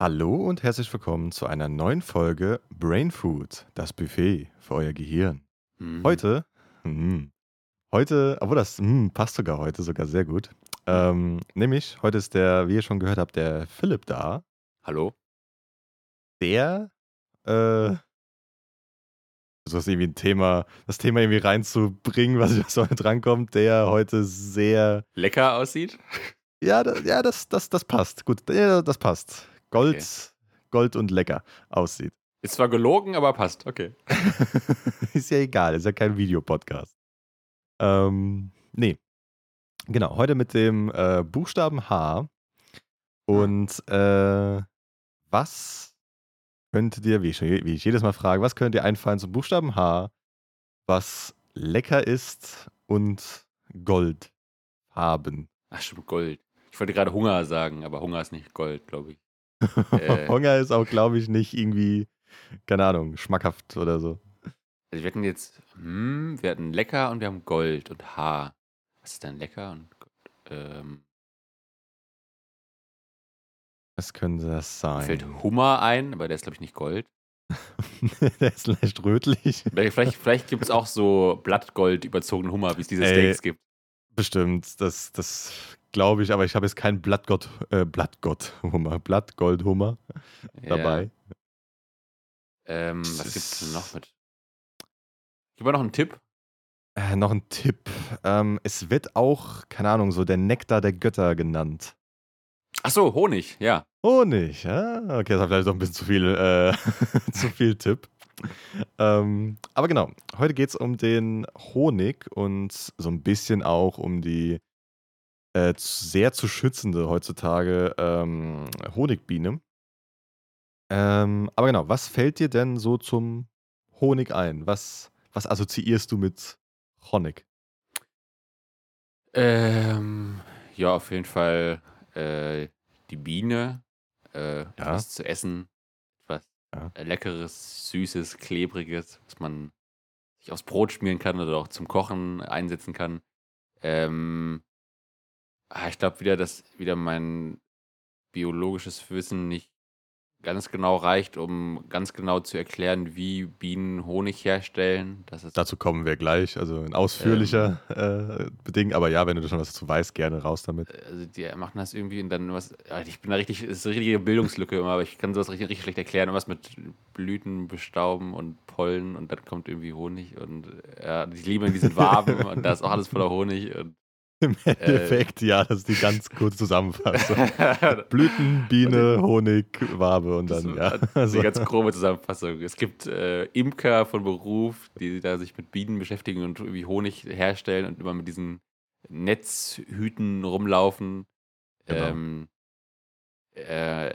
Hallo und herzlich willkommen zu einer neuen Folge Brain Food, das Buffet für euer Gehirn. Mhm. Heute, hm, heute, obwohl das hm, passt sogar heute sogar sehr gut. Ähm, nämlich, heute ist der, wie ihr schon gehört habt, der Philipp da. Hallo? Der, äh, so ist irgendwie ein Thema, das Thema irgendwie reinzubringen, was was heute drankommt, der heute sehr, Lecker aussieht? ja, da, ja, das, das, das passt. Gut, ja, das passt. Gold, Gold und lecker aussieht. Ist zwar gelogen, aber passt. Okay. ist ja egal, ist ja kein Videopodcast. Ähm, nee. Genau, heute mit dem äh, Buchstaben H. Und äh, was könnte dir, wie ich, wie ich jedes Mal frage, was könnte dir einfallen zum Buchstaben H, was lecker ist und Gold haben? Ach, stimmt, Gold. Ich wollte gerade Hunger sagen, aber Hunger ist nicht Gold, glaube ich. Äh. Hunger ist auch, glaube ich, nicht irgendwie, keine Ahnung, schmackhaft oder so. Also wir hatten jetzt, hm, wir hatten lecker und wir haben Gold und H. Was ist denn lecker und Gold? Ähm, Was könnte das sein? fällt Hummer ein, aber der ist, glaube ich, nicht Gold. der ist leicht rötlich. Vielleicht, vielleicht gibt es auch so Blattgold überzogenen Hummer, wie es diese Ey. Steaks gibt. Bestimmt, das, das glaube ich, aber ich habe jetzt keinen Blattgott, äh, Blattgott-Hummer, Blattgold-Hummer dabei. Ja. Ähm, was Das gibt es denn noch mit? Gib mal noch einen Tipp. Äh, noch ein Tipp. Ähm, es wird auch, keine Ahnung, so der Nektar der Götter genannt. Ach so, Honig, ja. Honig, ja. Okay, das war vielleicht doch ein bisschen zu viel, äh, zu viel Tipp. Ähm, aber genau, heute geht es um den Honig und so ein bisschen auch um die äh, sehr zu schützende heutzutage ähm, Honigbiene. Ähm, aber genau, was fällt dir denn so zum Honig ein? Was, was assoziierst du mit Honig? Ähm, ja, auf jeden Fall äh, die Biene. Äh, Ja. etwas zu essen. Ja. äh, Leckeres, Süßes, Klebriges, was man sich aufs Brot schmieren kann oder auch zum Kochen einsetzen kann. Ähm, ah, ich glaube wieder, dass wieder mein biologisches Wissen nicht ganz genau reicht, um ganz genau zu erklären, wie Bienen Honig herstellen. Dazu kommen wir gleich, also in ausführlicher äh, Bedingung. Aber ja, wenn du schon was dazu weißt, gerne raus damit. also die machen das irgendwie und dann was. Ich bin da richtig, es ist eine richtige Bildungslücke immer, aber ich kann sowas richtig, richtig schlecht erklären. Was mit Blüten bestauben und Pollen und dann kommt irgendwie Honig und ja, ich liebe diesen Waben und da ist auch alles voller Honig und Im Endeffekt, ja, das ist die ganz kurze Zusammenfassung. Blüten, Biene, Honig, Wabe und Das dann, ist ja. eine Also, ganz grobe Zusammenfassung. Es gibt äh, Imker von Beruf, die da sich mit Bienen beschäftigen und irgendwie Honig herstellen und immer mit diesen Netzhüten rumlaufen. Genau. Ähm, äh,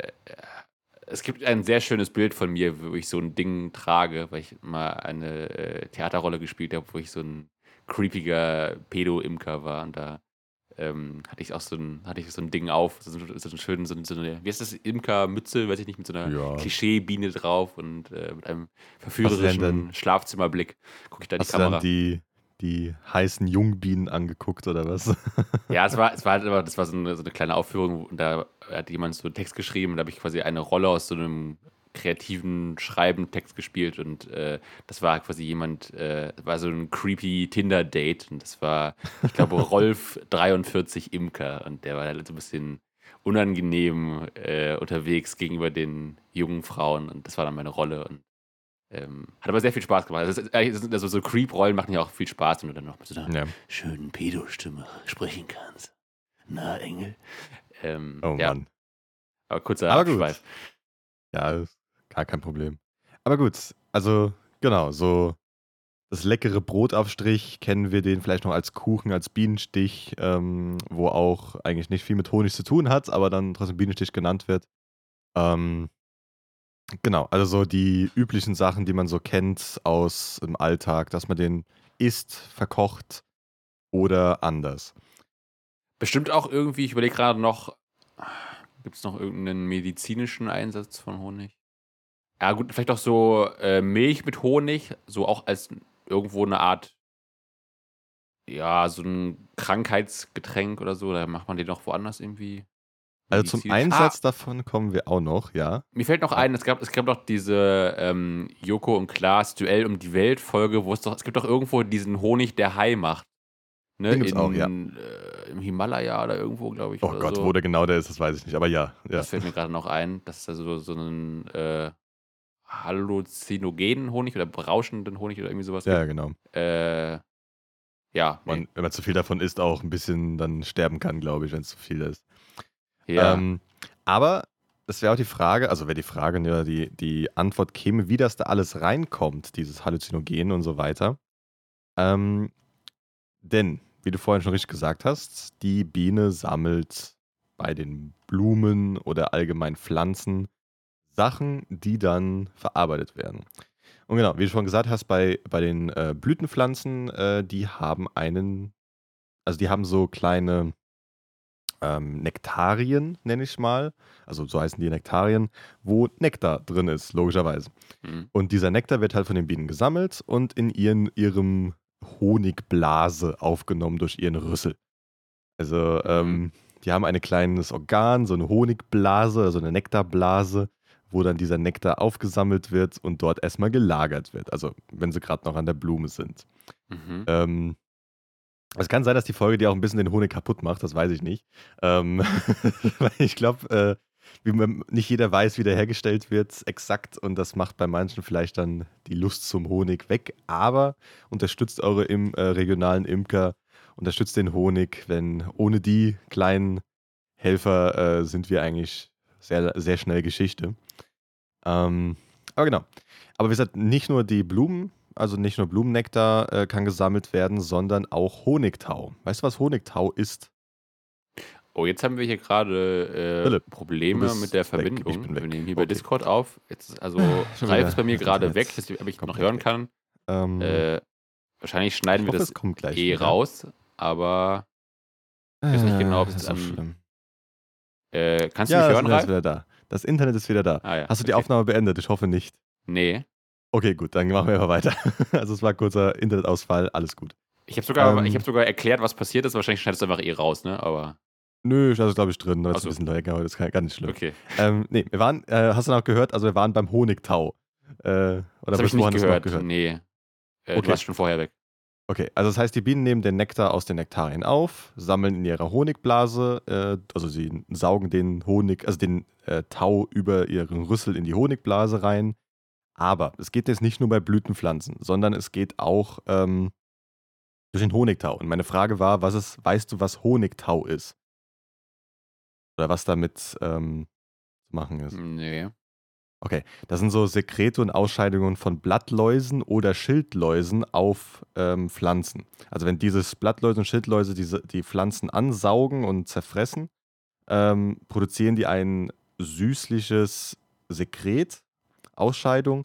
es gibt ein sehr schönes Bild von mir, wo ich so ein Ding trage, weil ich mal eine äh, Theaterrolle gespielt habe, wo ich so ein creepiger Pedo-Imker war und da ähm, hatte ich auch so ein, hatte ich so ein Ding auf, so, ein- so schönen, so, so eine, wie heißt das, Imker-Mütze, weiß ich nicht, mit so einer Ja. Klischee-Biene drauf und äh, mit einem denn verführerischen dann- Schlafzimmerblick gucke ich da in die Kamera. dann die, die heißen Jungbienen angeguckt oder was? Ja, es war, es war halt immer, das war so eine, so eine kleine Aufführung und da hat jemand so einen Text geschrieben und da habe ich quasi eine Rolle aus so einem kreativen Schreiben-Text gespielt und äh, das war quasi jemand, äh, war so ein creepy Tinder-Date und das war, ich glaube, Rolf 43 Imker und der war halt so ein bisschen unangenehm äh, unterwegs gegenüber den jungen Frauen und das war dann meine Rolle und ähm, hat aber sehr viel Spaß gemacht. Also, also so Creep-Rollen machen ja auch viel Spaß, wenn du dann noch mit so einer ja. schönen Pedo-Stimme sprechen kannst. Na, Engel. Ähm, Oh ja, Mann. aber kurzer Aber gut. Abschweif. Ja, ist gar kein Problem. Aber gut, also genau, so das leckere Brotaufstrich kennen wir den vielleicht noch als Kuchen, als Bienenstich, ähm, wo auch eigentlich nicht viel mit Honig zu tun hat, aber dann trotzdem Bienenstich genannt wird. Ähm, genau, also so die üblichen Sachen, die man so kennt aus dem Alltag, dass man den isst, verkocht oder anders. Bestimmt auch irgendwie, ich überlege gerade noch, gibt es noch irgendeinen medizinischen Einsatz von Honig? Ja, gut, vielleicht auch so äh, Milch mit Honig, so auch als irgendwo eine Art, ja, so ein Krankheitsgetränk oder so. Da macht man den auch woanders irgendwie. Also zum Einsatz davon kommen wir auch noch, ja. Ah, mir fällt noch ein, es gab, es gab doch diese ähm, Joko und Klaas Duell um die Welt Folge, wo es doch, es gibt doch irgendwo diesen Honig, der Hai macht. Ne? In, auch, ja. äh, Im Himalaya oder irgendwo, glaube ich. Oh Gott, so. wo der genau der ist, das weiß ich nicht. Aber ja, ja. Das fällt mir gerade noch ein. Das ist also so ein äh, halluzinogenen Honig oder berauschenden Honig oder irgendwie sowas. Ja, ja, genau. gibt. Äh, ja, Man, nee. wenn man zu viel davon isst, auch ein bisschen dann sterben kann, glaube ich, wenn es zu viel ist. ja. Ähm, aber das wäre auch die Frage, also wäre die Frage, ja, die, die Antwort käme, wie das da alles reinkommt, dieses Halluzinogen und so weiter. Ähm, denn, wie du vorhin schon richtig gesagt hast, die Biene sammelt bei den Blumen oder allgemein Pflanzen Sachen, die dann verarbeitet werden. Und genau, wie du schon gesagt hast, bei, bei den äh, Blütenpflanzen, äh, die haben einen, also die haben so kleine ähm, Nektarien, nenne ich mal. Also so heißen die Nektarien, wo Nektar drin ist, logischerweise. Hm. Und dieser Nektar wird halt von den Bienen gesammelt und in ihren, ihrem Honigblase aufgenommen durch ihren Rüssel. Also ähm, die haben ein kleines Organ, so eine Honigblase, also eine Nektarblase, wo dann dieser Nektar aufgesammelt wird und dort erstmal gelagert wird. Also wenn sie gerade noch an der Blume sind. Mhm. Ähm, es kann sein, dass die Folge dir auch ein bisschen den Honig kaputt macht, das weiß ich nicht. Ähm, ich glaube, äh, nicht jeder weiß, wie der hergestellt wird, exakt. Und das macht bei manchen vielleicht dann die Lust zum Honig weg. Aber unterstützt eure im, äh, regionalen Imker, unterstützt den Honig, wenn ohne die kleinen Helfer äh, sind wir eigentlich sehr, sehr schnell Geschichte. Ähm, aber genau. Aber wie gesagt, nicht nur die Blumen, also nicht nur Blumennektar äh, kann gesammelt werden, sondern auch Honigtau. Weißt du, was Honigtau ist? Oh, jetzt haben wir hier gerade äh, Philipp, Probleme mit der weg, Verbindung. ich bin weg. Wir nehmen hier bei Okay. Discord auf. Jetzt also Ralf ist bei mir gerade weg, dass ich, ob ich noch hören weg. kann. Ähm, Äh, wahrscheinlich schneiden ich wir hoffe, das es eh wieder. raus, aber weiß nicht genau, ob es das ist so am- schlimm. Äh, kannst du Ja, mich das hören, Internet ist Ralf? wieder da. Das Internet ist wieder da. Ah, ja. Hast du die okay. Aufnahme beendet? Ich hoffe nicht. Nee. Okay, gut, dann machen wir aber weiter. Also es war ein kurzer Internetausfall, alles gut. Ich habe sogar, Ähm, ich hab sogar erklärt, was passiert ist. Wahrscheinlich schneidest du einfach eh raus, ne? Aber Nö, das ist glaube ich drin, das ist so. ein bisschen länger, aber das ist gar nicht schlimm. okay. Ähm, nee, wir waren, äh, hast du noch gehört, also wir waren beim Honigtau. Äh, oder Das habe ich nicht noch gehört. Nee. Äh, Okay. Du warst schon vorher weg. Okay, also das heißt, die Bienen nehmen den Nektar aus den Nektarien auf, sammeln in ihrer Honigblase, äh, also sie saugen den Honig, also den äh, Tau über ihren Rüssel in die Honigblase rein. Aber es geht jetzt nicht nur bei Blütenpflanzen, sondern es geht auch ähm, durch den Honigtau. Und meine Frage war, was ist, weißt du, was Honigtau ist? Oder was damit ähm, zu machen ist? Nee. Okay, das sind so Sekrete und Ausscheidungen von Blattläusen oder Schildläusen auf ähm, Pflanzen. Also wenn dieses Blattläuse und Schildläuse diese, die Pflanzen ansaugen und zerfressen, ähm, produzieren die ein süßliches Sekret, Ausscheidung,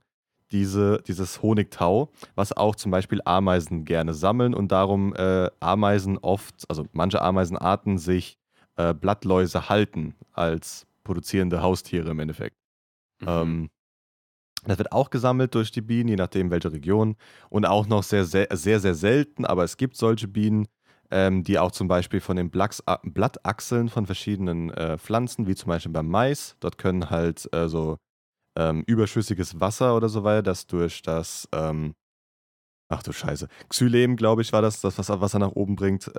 diese, dieses Honigtau, was auch zum Beispiel Ameisen gerne sammeln und darum äh, Ameisen oft, also manche Ameisenarten sich äh, Blattläuse halten als produzierende Haustiere im Endeffekt. Mhm. Ähm, das wird auch gesammelt durch die Bienen, je nachdem welche Region. Und auch noch sehr, sehr, sehr, sehr selten, aber es gibt solche Bienen, ähm, die auch zum Beispiel von den Blacks, äh, Blattachseln von verschiedenen äh, Pflanzen, wie zum Beispiel beim Mais, dort können halt äh, so ähm, überschüssiges Wasser oder so weiter, das durch das, ähm, ach du Scheiße, Xylem, glaube ich, war das, das was Wasser nach oben bringt.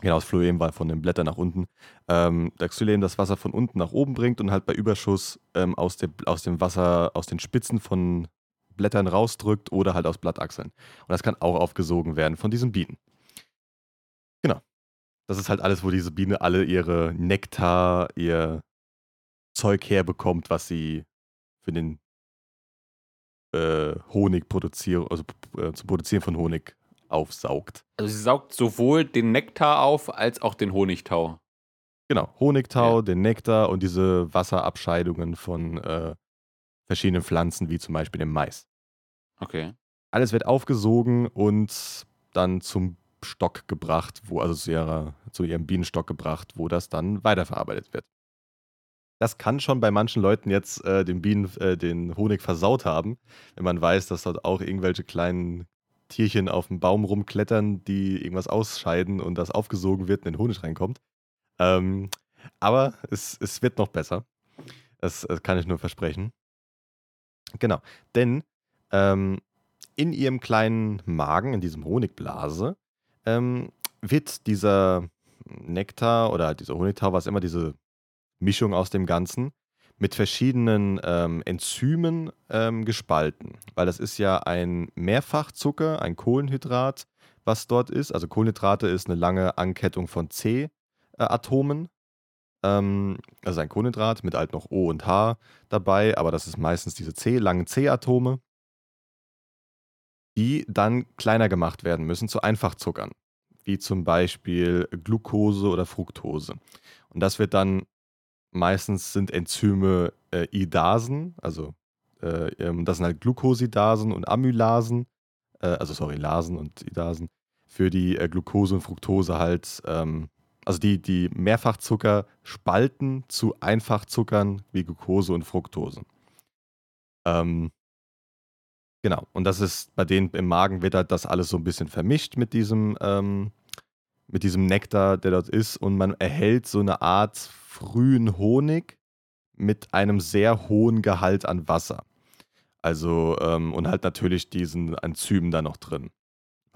Genau, das Phloem war von den Blättern nach unten. Ähm, das Xylem das Wasser von unten nach oben bringt und halt bei Überschuss ähm, aus, dem, aus dem Wasser, aus den Spitzen von Blättern rausdrückt oder halt aus Blattachseln. Und das kann auch aufgesogen werden von diesen Bienen. Genau. Das ist halt alles, wo diese Biene alle ihre Nektar, ihr Zeug herbekommt, was sie für den äh, Honig produzieren, also äh, zum Produzieren von Honig aufsaugt. Also sie saugt sowohl den Nektar auf als auch den Honigtau. Genau, Honigtau, den Nektar und diese Wasserabscheidungen von äh, verschiedenen Pflanzen, wie zum Beispiel dem Mais. Okay. Alles wird aufgesogen und dann zum Stock gebracht, wo also zu, ihrer, zu ihrem Bienenstock gebracht, wo das dann weiterverarbeitet wird. Das kann schon bei manchen Leuten jetzt äh, den Bienen äh, den Honig versaut haben, wenn man weiß, dass dort auch irgendwelche kleinen Tierchen auf dem Baum rumklettern, die irgendwas ausscheiden und das aufgesogen wird und in den Honig reinkommt. Ähm, Aber es, es wird noch besser. Das, das kann ich nur versprechen. Genau. Denn ähm, in ihrem kleinen Magen, in diesem Honigblase, ähm, wird dieser Nektar oder dieser Honigtau, was immer diese Mischung aus dem Ganzen, mit verschiedenen ähm, Enzymen ähm, gespalten. Weil das ist ja ein Mehrfachzucker, ein Kohlenhydrat, was dort ist. Also Kohlenhydrate ist eine lange Ankettung von C-Atomen. Ähm, also ein Kohlenhydrat mit halt noch O und H dabei, aber das ist meistens diese C, langen C-Atome, die dann kleiner gemacht werden müssen zu Einfachzuckern, wie zum Beispiel Glucose oder Fructose. Und das wird dann meistens sind Enzyme äh, Idasen, also äh, ähm, das sind halt Glucosidasen und Amylasen, äh, also sorry, Lasen und Idasen, für die äh, Glucose und Fructose halt ähm, also die, die Mehrfachzucker spalten zu Einfachzuckern wie Glucose und Fructose. Ähm, genau, und das ist bei denen im Magen wird halt das alles so ein bisschen vermischt mit diesem, ähm, mit diesem Nektar, der dort ist, und man erhält so eine Art frühen Honig mit einem sehr hohen Gehalt an Wasser. Also, ähm, und halt natürlich diesen Enzymen da noch drin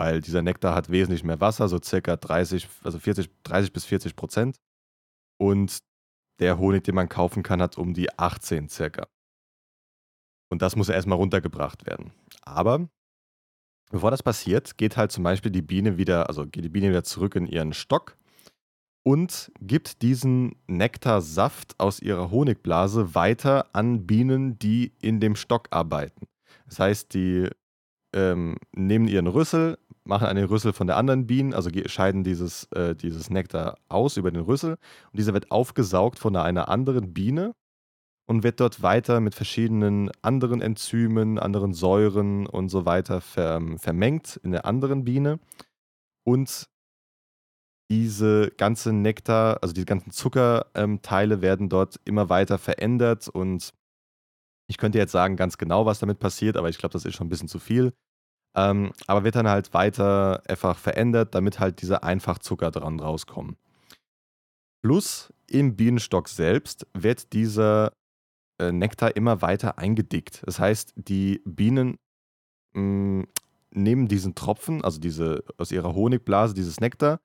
weil dieser Nektar hat wesentlich mehr Wasser, so circa 30, also 40, 30 bis 40 Prozent. Und der Honig, den man kaufen kann, hat um die 18 circa. Und das muss erstmal runtergebracht werden. Aber bevor das passiert, geht halt zum Beispiel die Biene wieder, also geht die Biene wieder zurück in ihren Stock und gibt diesen Nektarsaft aus ihrer Honigblase weiter an Bienen, die in dem Stock arbeiten. Das heißt, die ähm, nehmen ihren Rüssel, machen einen Rüssel von der anderen Bienen, also scheiden dieses, äh, dieses Nektar aus über den Rüssel und dieser wird aufgesaugt von einer anderen Biene und wird dort weiter mit verschiedenen anderen Enzymen, anderen Säuren und so weiter ähm, vermengt in der anderen Biene. Und diese ganze Nektar, also die ganzen Zuckerteile ähm, werden dort immer weiter verändert und ich könnte jetzt sagen ganz genau, was damit passiert, aber ich glaube, das ist schon ein bisschen zu viel. Ähm, aber wird dann halt weiter einfach verändert, damit halt diese Einfachzucker dran rauskommen. Plus im Bienenstock selbst wird dieser äh, Nektar immer weiter eingedickt. Das heißt, die Bienen mh, mm, nehmen diesen Tropfen, also diese aus ihrer Honigblase, dieses Nektar,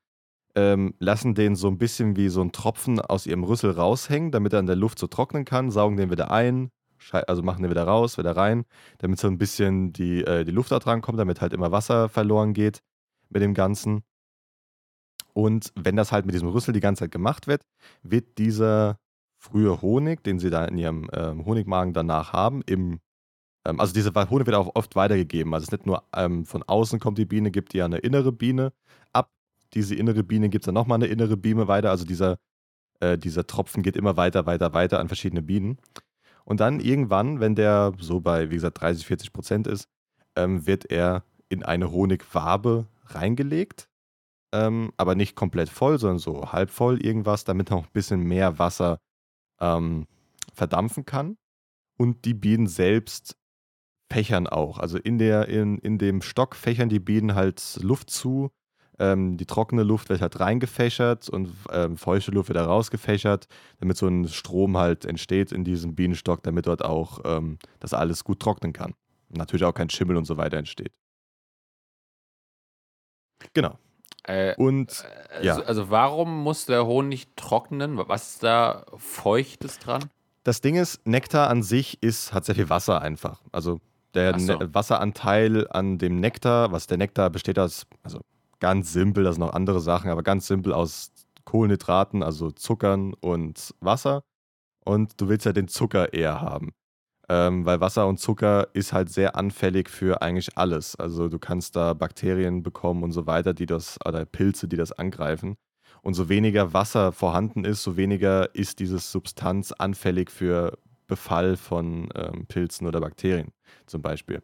ähm, lassen den so ein bisschen wie so ein Tropfen aus ihrem Rüssel raushängen, damit er in der Luft so trocknen kann, saugen den wieder ein, also machen den wieder raus, wieder rein, damit so ein bisschen die, äh, die Luft da dran kommt, damit halt immer Wasser verloren geht mit dem Ganzen. Und wenn das halt mit diesem Rüssel die ganze Zeit gemacht wird, wird dieser frühe Honig, den sie da in ihrem ähm, Honigmagen danach haben, im, ähm, also dieser Honig wird auch oft weitergegeben. Also es ist nicht nur ähm, von außen kommt die Biene, gibt ja eine innere Biene ab. Diese innere Biene gibt es dann nochmal eine innere Biene weiter. Also dieser, äh, dieser Tropfen geht immer weiter, weiter, weiter an verschiedene Bienen. Und dann irgendwann, wenn der so bei, wie gesagt, 30, 40 Prozent ist, ähm, wird er in eine Honigwabe reingelegt. Ähm, aber nicht komplett voll, sondern so halb voll irgendwas, damit noch ein bisschen mehr Wasser ähm, verdampfen kann. Und die Bienen selbst fächern auch. Also in, der, in, in dem Stock fächern die Bienen halt Luft zu ähm, die trockene Luft wird halt reingefächert und ähm, feuchte Luft wird da rausgefächert, damit so ein Strom halt entsteht in diesem Bienenstock, damit dort auch ähm, das alles gut trocknen kann. Natürlich auch kein Schimmel und so weiter entsteht. Genau. Äh, und äh, ja. Also, also, warum muss der Honig trocknen? Was ist da Feuchtes dran? Das Ding ist, Nektar an sich ist, hat sehr viel Wasser einfach. Also der so. ne Wasseranteil an dem Nektar, was der Nektar besteht aus, also ganz simpel, das sind noch andere Sachen, aber ganz simpel aus Kohlenhydraten, also Zuckern und Wasser. Und du willst ja den Zucker eher haben. Ähm, weil Wasser und Zucker ist halt sehr anfällig für eigentlich alles. Also du kannst da Bakterien bekommen und so weiter, die das, oder Pilze, die das angreifen. Und so weniger Wasser vorhanden ist, so weniger ist diese Substanz anfällig für Befall von ähm, Pilzen oder Bakterien zum Beispiel.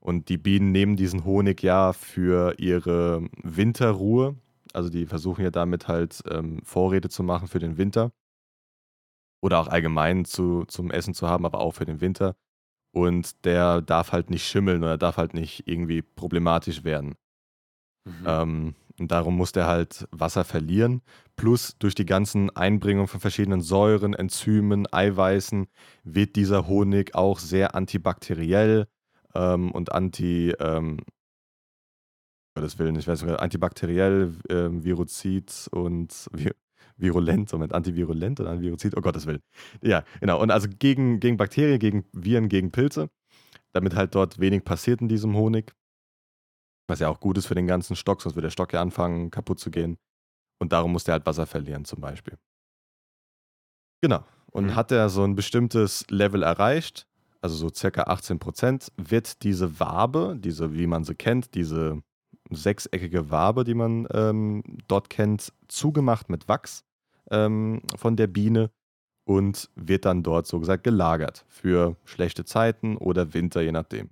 Und die Bienen nehmen diesen Honig ja für ihre Winterruhe. Also die versuchen ja damit halt ähm, Vorräte zu machen für den Winter. Oder auch allgemein zu, zum Essen zu haben, aber auch für den Winter. Und der darf halt nicht schimmeln oder darf halt nicht irgendwie problematisch werden. Mhm. Ähm, Und darum muss der halt Wasser verlieren. Plus durch die ganzen Einbringungen von verschiedenen Säuren, Enzymen, Eiweißen wird dieser Honig auch sehr antibakteriell ähm, und anti, ähm, Gottes Willen, ich weiß nicht, antibakteriell, ähm, Viruzid und vir virulent, Moment, antivirulent oder Antiviruzid, oh Gottes Willen. Ja, genau. Und also gegen, gegen Bakterien, gegen Viren, gegen Pilze, damit halt dort wenig passiert in diesem Honig. Was ja auch gut ist für den ganzen Stock, sonst wird der Stock ja anfangen, kaputt zu gehen. Und darum muss der halt Wasser verlieren, zum Beispiel. Genau. Und mhm. hat er so ein bestimmtes Level erreicht, also so circa 18 Prozent, wird diese Wabe, diese, wie man sie kennt, diese sechseckige Wabe, die man ähm, dort kennt, zugemacht mit Wachs ähm, von der Biene und wird dann dort so gesagt gelagert für schlechte Zeiten oder Winter, je nachdem.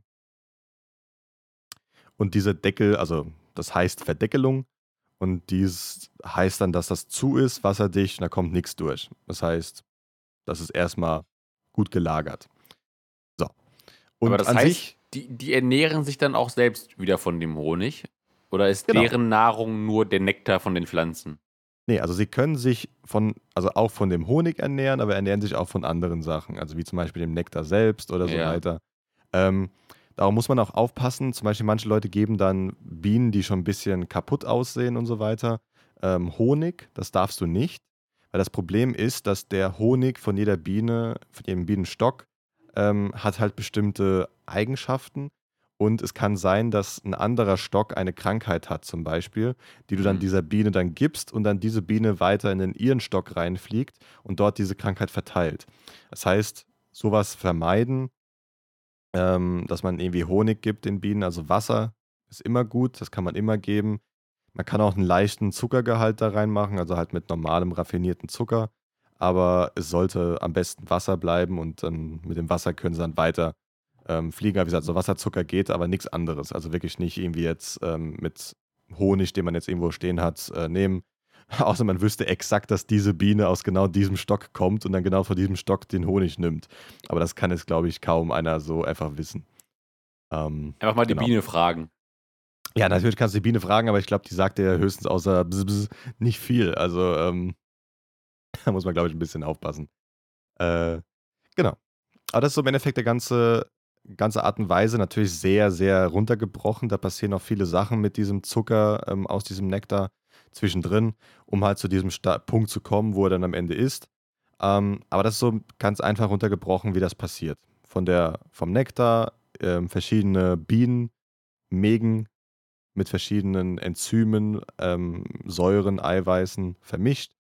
Und dieser Deckel, also das heißt Verdeckelung. Und dies heißt dann, dass das zu ist, wasserdicht und da kommt nichts durch. Das heißt, das ist erstmal gut gelagert. So. Und Aber das heißt, sich, die, die ernähren sich dann auch selbst wieder von dem Honig? Oder ist genau. deren Nahrung nur der Nektar von den Pflanzen? Nee, also sie können sich von, also auch von dem Honig ernähren, aber ernähren sich auch von anderen Sachen, also wie zum Beispiel dem Nektar selbst oder so ja. weiter. Ähm, Darum muss man auch aufpassen. Zum Beispiel, manche Leute geben dann Bienen, die schon ein bisschen kaputt aussehen und so weiter, ähm, Honig. Das darfst du nicht. Weil das Problem ist, dass der Honig von jeder Biene, von jedem Bienenstock, ähm, hat halt bestimmte Eigenschaften. Und es kann sein, dass ein anderer Stock eine Krankheit hat, zum Beispiel, die du dann mhm. dieser Biene dann gibst und dann diese Biene weiter in den ihren Stock reinfliegt und dort diese Krankheit verteilt. Das heißt, sowas vermeiden ähm, dass man irgendwie Honig gibt den Bienen. Also Wasser ist immer gut, das kann man immer geben. Man kann auch einen leichten Zuckergehalt da reinmachen, also halt mit normalem raffinierten Zucker. Aber es sollte am besten Wasser bleiben und dann mit dem Wasser können sie dann weiter ähm, fliegen. Wie gesagt, so Wasserzucker geht, aber nichts anderes. Also wirklich nicht irgendwie jetzt ähm, mit Honig, den man jetzt irgendwo stehen hat, äh, nehmen. Außer man wüsste exakt, dass diese Biene aus genau diesem Stock kommt und dann genau von diesem Stock den Honig nimmt. Aber das kann jetzt, glaube ich, kaum einer so einfach wissen. Ähm, einfach mal die genau. Biene fragen. Ja, natürlich kannst du die Biene fragen, aber ich glaube, die sagt dir höchstens außer bzz, bzz, nicht viel. Also ähm, da muss man, glaube ich, ein bisschen aufpassen. Äh, genau. Aber das ist so im Endeffekt der ganze, ganze Art und Weise natürlich sehr, sehr runtergebrochen. Da passieren auch viele Sachen mit diesem Zucker ähm, aus diesem Nektar zwischendrin, um halt zu diesem Sta Punkt zu kommen, wo er dann am Ende ist. Ähm, aber das ist so ganz einfach runtergebrochen, wie das passiert. Von der, vom Nektar, ähm, verschiedene Bienen, Megen mit verschiedenen Enzymen, ähm, Säuren, Eiweißen vermischt,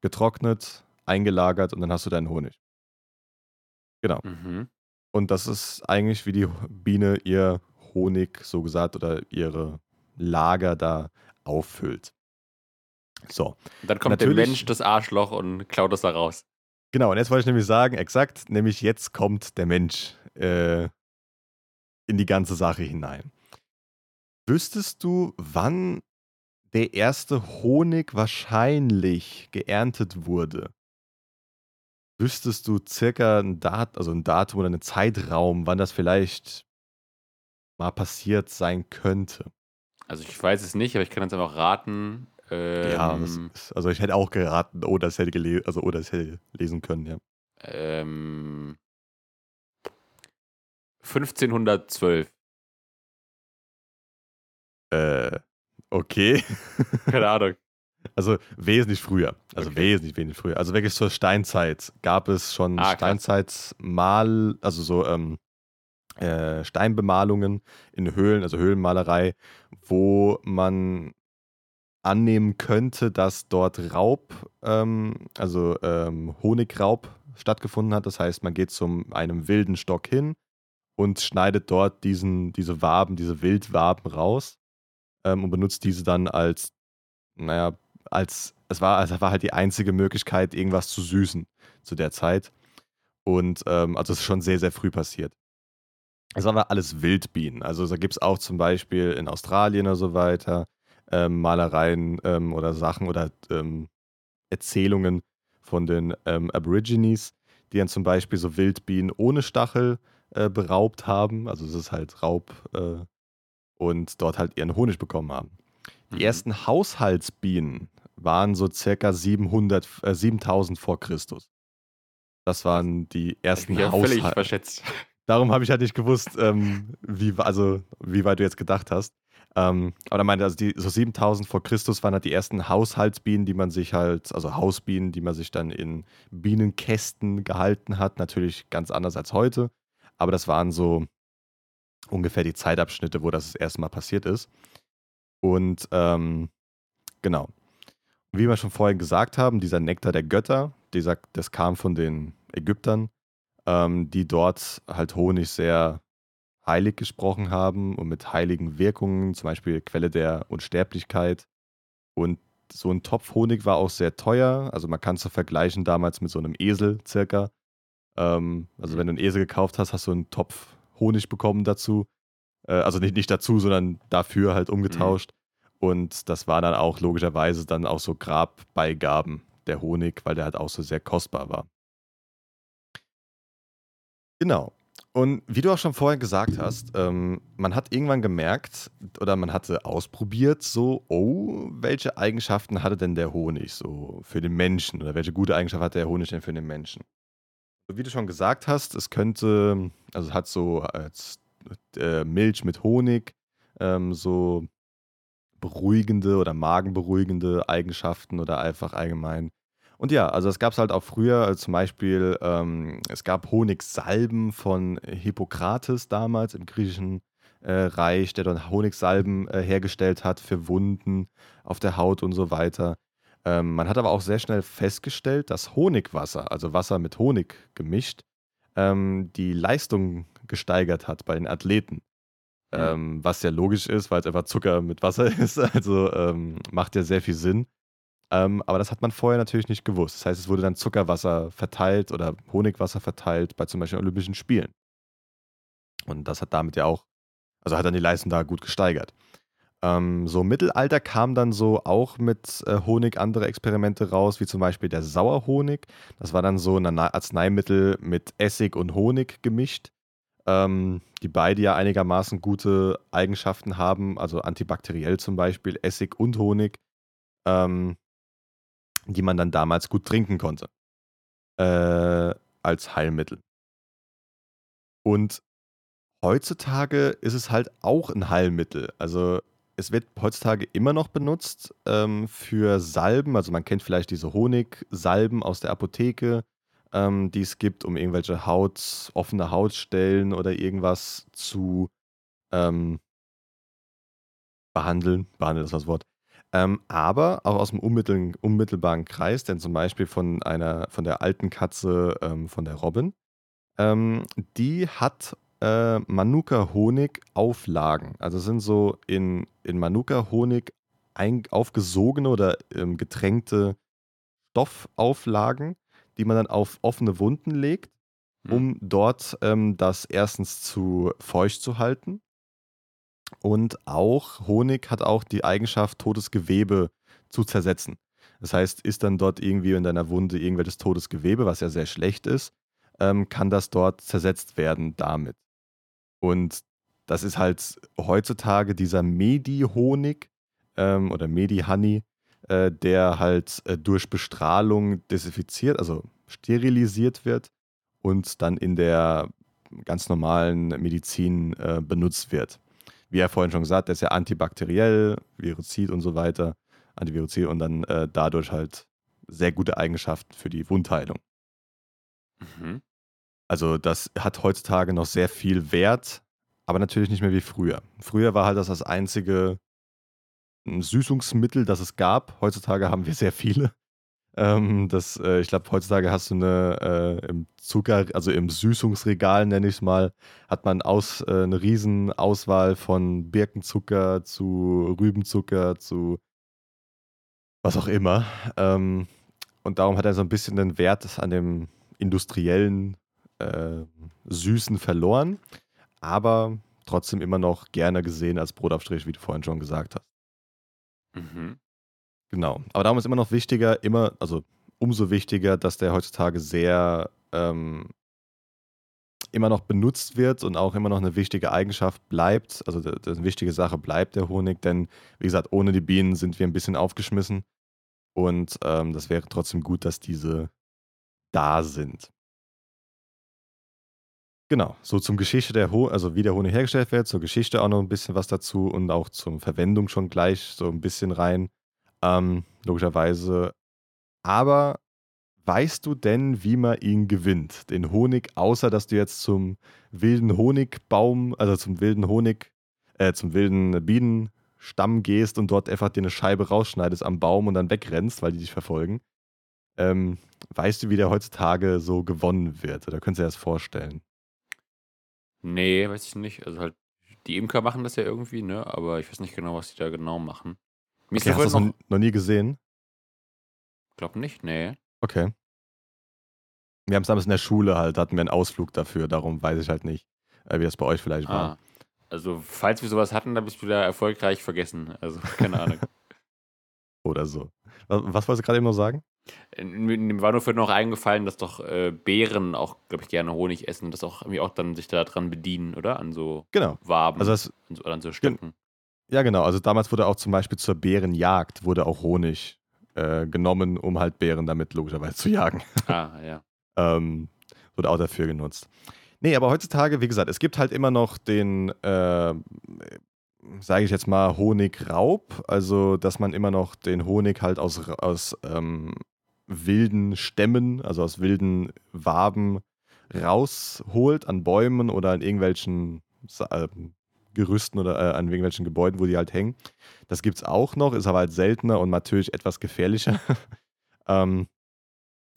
getrocknet, eingelagert und dann hast du deinen Honig. Genau. Mhm. Und das ist eigentlich, wie die Biene ihr Honig, so gesagt, oder ihre Lager da auffüllt. So. Und dann kommt Natürlich, der Mensch, das Arschloch und klaut das da raus. Genau, und jetzt wollte ich nämlich sagen, exakt, nämlich jetzt kommt der Mensch äh, in die ganze Sache hinein. Wüsstest du, wann der erste Honig wahrscheinlich geerntet wurde? Wüsstest du circa ein Datum, also ein Datum oder einen Zeitraum, wann das vielleicht mal passiert sein könnte? Also ich weiß es nicht, aber ich kann jetzt einfach raten. Ähm, ja, ist, also ich hätte auch geraten, oh, das hätte gelesen, also oh, das hätte lesen können, ja. Ähm, 1512. Äh, okay. Keine Ahnung. Also wesentlich früher. Also okay. wesentlich, wesentlich früher. Also wirklich zur Steinzeit gab es schon ah, Steinzeitmal, also so ähm, äh, Steinbemalungen in Höhlen, also Höhlenmalerei, wo man annehmen könnte, dass dort Raub, ähm, also ähm, Honigraub stattgefunden hat. Das heißt, man geht zu einem wilden Stock hin und schneidet dort diesen, diese Waben, diese Wildwaben raus ähm, und benutzt diese dann als, naja, als, es war, also war halt die einzige Möglichkeit, irgendwas zu süßen zu der Zeit. Und ähm, also es ist schon sehr, sehr früh passiert. Es waren alles Wildbienen. Also da gibt es auch zum Beispiel in Australien oder so weiter ähm, Malereien ähm, oder Sachen oder ähm, Erzählungen von den ähm, Aborigines, die dann zum Beispiel so Wildbienen ohne Stachel äh, beraubt haben. Also es ist halt Raub äh, und dort halt ihren Honig bekommen haben. Die mhm. ersten Haushaltsbienen waren so circa 700, äh, 7000 vor Christus. Das waren die ersten ja völlig verschätzt. Darum habe ich halt nicht gewusst, ähm, wie, also, wie weit du jetzt gedacht hast. Ähm, aber er meinte, also die, so 7000 vor Christus waren halt die ersten Haushaltsbienen, die man sich halt, also Hausbienen, die man sich dann in Bienenkästen gehalten hat. Natürlich ganz anders als heute. Aber das waren so ungefähr die Zeitabschnitte, wo das das erste Mal passiert ist. Und ähm, genau. Wie wir schon vorhin gesagt haben, dieser Nektar der Götter, dieser, das kam von den Ägyptern, ähm, die dort halt Honig sehr heilig gesprochen haben und mit heiligen Wirkungen, zum Beispiel Quelle der Unsterblichkeit. Und so ein Topf Honig war auch sehr teuer. Also man kann es so vergleichen damals mit so einem Esel circa. Ähm, also wenn du einen Esel gekauft hast, hast du einen Topf Honig bekommen dazu. Äh, also nicht, nicht dazu, sondern dafür halt umgetauscht. Mhm. Und das war dann auch logischerweise dann auch so Grabbeigaben, der Honig, weil der halt auch so sehr kostbar war. Genau. Und wie du auch schon vorher gesagt hast, ähm, man hat irgendwann gemerkt oder man hatte ausprobiert, so, oh, welche Eigenschaften hatte denn der Honig so für den Menschen oder welche gute Eigenschaft hat der Honig denn für den Menschen? Wie du schon gesagt hast, es könnte, also es hat so als äh, Milch mit Honig ähm, so beruhigende oder magenberuhigende Eigenschaften oder einfach allgemein und ja, also es gab es halt auch früher, also zum Beispiel, ähm, es gab Honigsalben von Hippokrates damals im griechischen äh, Reich, der dann Honigsalben äh, hergestellt hat für Wunden auf der Haut und so weiter. Ähm, man hat aber auch sehr schnell festgestellt, dass Honigwasser, also Wasser mit Honig gemischt, ähm, die Leistung gesteigert hat bei den Athleten. Ähm, was ja logisch ist, weil es einfach Zucker mit Wasser ist. Also ähm, macht ja sehr viel Sinn. Ähm, aber das hat man vorher natürlich nicht gewusst. Das heißt, es wurde dann Zuckerwasser verteilt oder Honigwasser verteilt bei zum Beispiel Olympischen Spielen. Und das hat damit ja auch, also hat dann die Leistung da gut gesteigert. Ähm, so im Mittelalter kam dann so auch mit äh, Honig andere Experimente raus, wie zum Beispiel der Sauerhonig. Das war dann so ein Arzneimittel mit Essig und Honig gemischt, ähm, die beide ja einigermaßen gute Eigenschaften haben, also antibakteriell zum Beispiel, Essig und Honig. Ähm, die man dann damals gut trinken konnte. Äh, als Heilmittel. Und heutzutage ist es halt auch ein Heilmittel. Also es wird heutzutage immer noch benutzt ähm, für Salben. Also man kennt vielleicht diese Honigsalben aus der Apotheke, ähm, die es gibt, um irgendwelche Haut, offene Hautstellen oder irgendwas zu ähm, behandeln. Behandeln ist das Wort. Ähm, aber auch aus dem unmittel unmittelbaren Kreis, denn zum Beispiel von einer, von der alten Katze, ähm, von der Robin, ähm, die hat äh, Manuka-Honig-Auflagen. Also sind so in, in Manuka-Honig aufgesogene oder ähm, getränkte Stoffauflagen, die man dann auf offene Wunden legt, hm. um dort ähm, das erstens zu feucht zu halten und auch Honig hat auch die Eigenschaft, totes Gewebe zu zersetzen. Das heißt, ist dann dort irgendwie in deiner Wunde irgendwelches totes Gewebe, was ja sehr schlecht ist, ähm, kann das dort zersetzt werden damit. Und das ist halt heutzutage dieser Medi-Honig ähm, oder Medi-Honey, äh, der halt äh, durch Bestrahlung desinfiziert, also sterilisiert wird und dann in der ganz normalen Medizin äh, benutzt wird wie er vorhin schon gesagt, der ist ja antibakteriell, Viruzid und so weiter, Antiviruzid und dann äh, dadurch halt sehr gute Eigenschaften für die Wundheilung. Mhm. Also das hat heutzutage noch sehr viel Wert, aber natürlich nicht mehr wie früher. Früher war halt das das einzige Süßungsmittel, das es gab. Heutzutage haben wir sehr viele. Ähm, das, äh, ich glaube, heutzutage hast du eine äh, im Zucker, also im Süßungsregal, nenne ich es mal, hat man aus, äh, eine riesen Auswahl von Birkenzucker zu Rübenzucker zu was auch immer. Ähm, und darum hat er so ein bisschen den Wert an dem industriellen äh, Süßen verloren, aber trotzdem immer noch gerne gesehen als Brotaufstrich, wie du vorhin schon gesagt hast. Mhm. Genau. Aber darum ist immer noch wichtiger, immer, also umso wichtiger, dass der heutzutage sehr, ähm, immer noch benutzt wird und auch immer noch eine wichtige Eigenschaft bleibt, also eine wichtige Sache bleibt der Honig, denn wie gesagt, ohne die Bienen sind wir ein bisschen aufgeschmissen und ähm, das wäre trotzdem gut, dass diese da sind. Genau, so zum Geschichte der Honig, also wie der Honig hergestellt wird, zur Geschichte auch noch ein bisschen was dazu und auch zur Verwendung schon gleich so ein bisschen rein, ähm, logischerweise. Aber weißt du denn, wie man ihn gewinnt, den Honig, außer dass du jetzt zum wilden Honigbaum, also zum wilden Honig, äh, zum wilden Bienenstamm gehst und dort einfach dir eine Scheibe rausschneidest am Baum und dann wegrennst, weil die dich verfolgen? Ähm, weißt du, wie der heutzutage so gewonnen wird? Oder könntest du dir das vorstellen? Nee, weiß ich nicht. Also halt, die Imker machen das ja irgendwie, ne? Aber ich weiß nicht genau, was die da genau machen. Mir okay, hast du das noch, noch nie gesehen? Glaub nicht, nee. Okay. Wir haben es damals in der Schule halt, hatten wir einen Ausflug dafür, darum weiß ich halt nicht, äh, wie das bei euch vielleicht ah. war. Also, falls wir sowas hatten, dann bist du wieder erfolgreich vergessen. Also, keine Ahnung. Oder so. Was, wolltest du gerade eben noch sagen? Mir war nur für noch eingefallen, dass doch äh, Bären auch, glaube ich, gerne Honig essen und das auch irgendwie auch dann sich daran bedienen, oder? An so genau. Waben also das, an so, an so Stöcken. Ja, genau. Also damals wurde auch zum Beispiel zur Bärenjagd wurde auch Honig äh, genommen, um halt Bären damit logischerweise zu jagen. Ah, ja. ähm, wurde auch dafür genutzt. Nee, aber heutzutage, wie gesagt, es gibt halt immer noch den, äh, sage ich jetzt mal, Honigraub. Also, dass man immer noch den Honig halt aus, aus ähm, wilden Stämmen, also aus wilden Waben rausholt an Bäumen oder an irgendwelchen äh, Gerüsten oder äh, an irgendwelchen Gebäuden, wo die halt hängen. Das gibt es auch noch, ist aber halt seltener und natürlich etwas gefährlicher. ähm,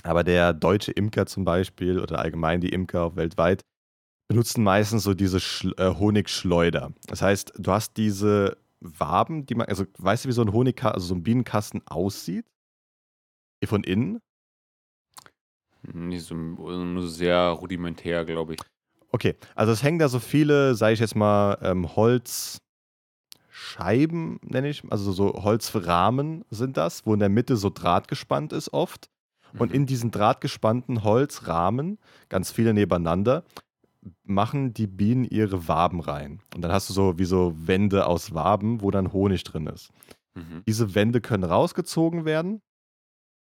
aber der deutsche Imker zum Beispiel oder allgemein die Imker auch weltweit benutzen meistens so diese Sch äh, Honigschleuder. Das heißt, du hast diese Waben, die man, also weißt du, wie so ein Honigkasten, also so ein Bienenkasten aussieht? Von innen? Nicht so, nur sehr rudimentär, glaube ich. Okay, also es hängen da so viele, sage ich jetzt mal, ähm, Holzscheiben, nenne ich, also so Holzrahmen sind das, wo in der Mitte so Draht gespannt ist oft. Und mhm. in diesen drahtgespannten Holzrahmen, ganz viele nebeneinander, machen die Bienen ihre Waben rein. Und dann hast du so wie so Wände aus Waben, wo dann Honig drin ist. Mhm. Diese Wände können rausgezogen werden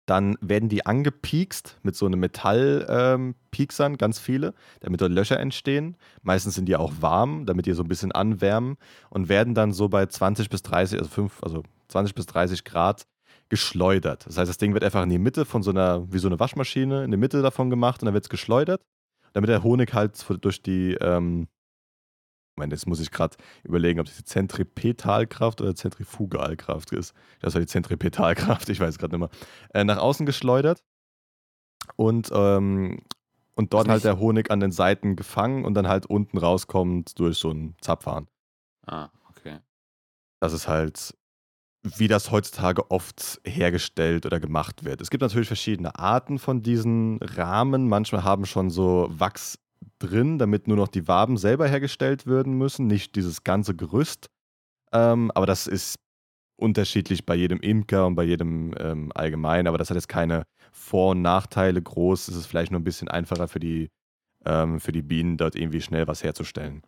dann werden die angepiekst mit so einem Metallpieksern, ähm, ganz viele, damit dort Löcher entstehen. Meistens sind die auch warm, damit die so ein bisschen anwärmen und werden dann so bei 20 bis 30, also, 5, also 20 bis 30 Grad geschleudert. Das heißt, das Ding wird einfach in die Mitte von so einer, wie so eine Waschmaschine, in die Mitte davon gemacht und dann wird es geschleudert, damit der Honig halt durch die ähm, Moment, jetzt muss ich gerade überlegen, ob es die Zentripetalkraft oder Zentrifugalkraft ist. Das war die Zentripetalkraft, ich weiß gerade nicht mehr. Äh, nach außen geschleudert und, ähm, und dort halt der Honig an den Seiten gefangen und dann halt unten rauskommt durch so ein Zapfhahn. Ah, okay. Das ist halt, wie das heutzutage oft hergestellt oder gemacht wird. Es gibt natürlich verschiedene Arten von diesen Rahmen. Manchmal haben schon so Wachs drin, damit nur noch die Waben selber hergestellt werden müssen, nicht dieses ganze Gerüst. Ähm, aber das ist unterschiedlich bei jedem Imker und bei jedem ähm, allgemein, aber das hat jetzt keine Vor- und Nachteile groß. Es ist vielleicht nur ein bisschen einfacher für die, ähm, für die Bienen, dort irgendwie schnell was herzustellen.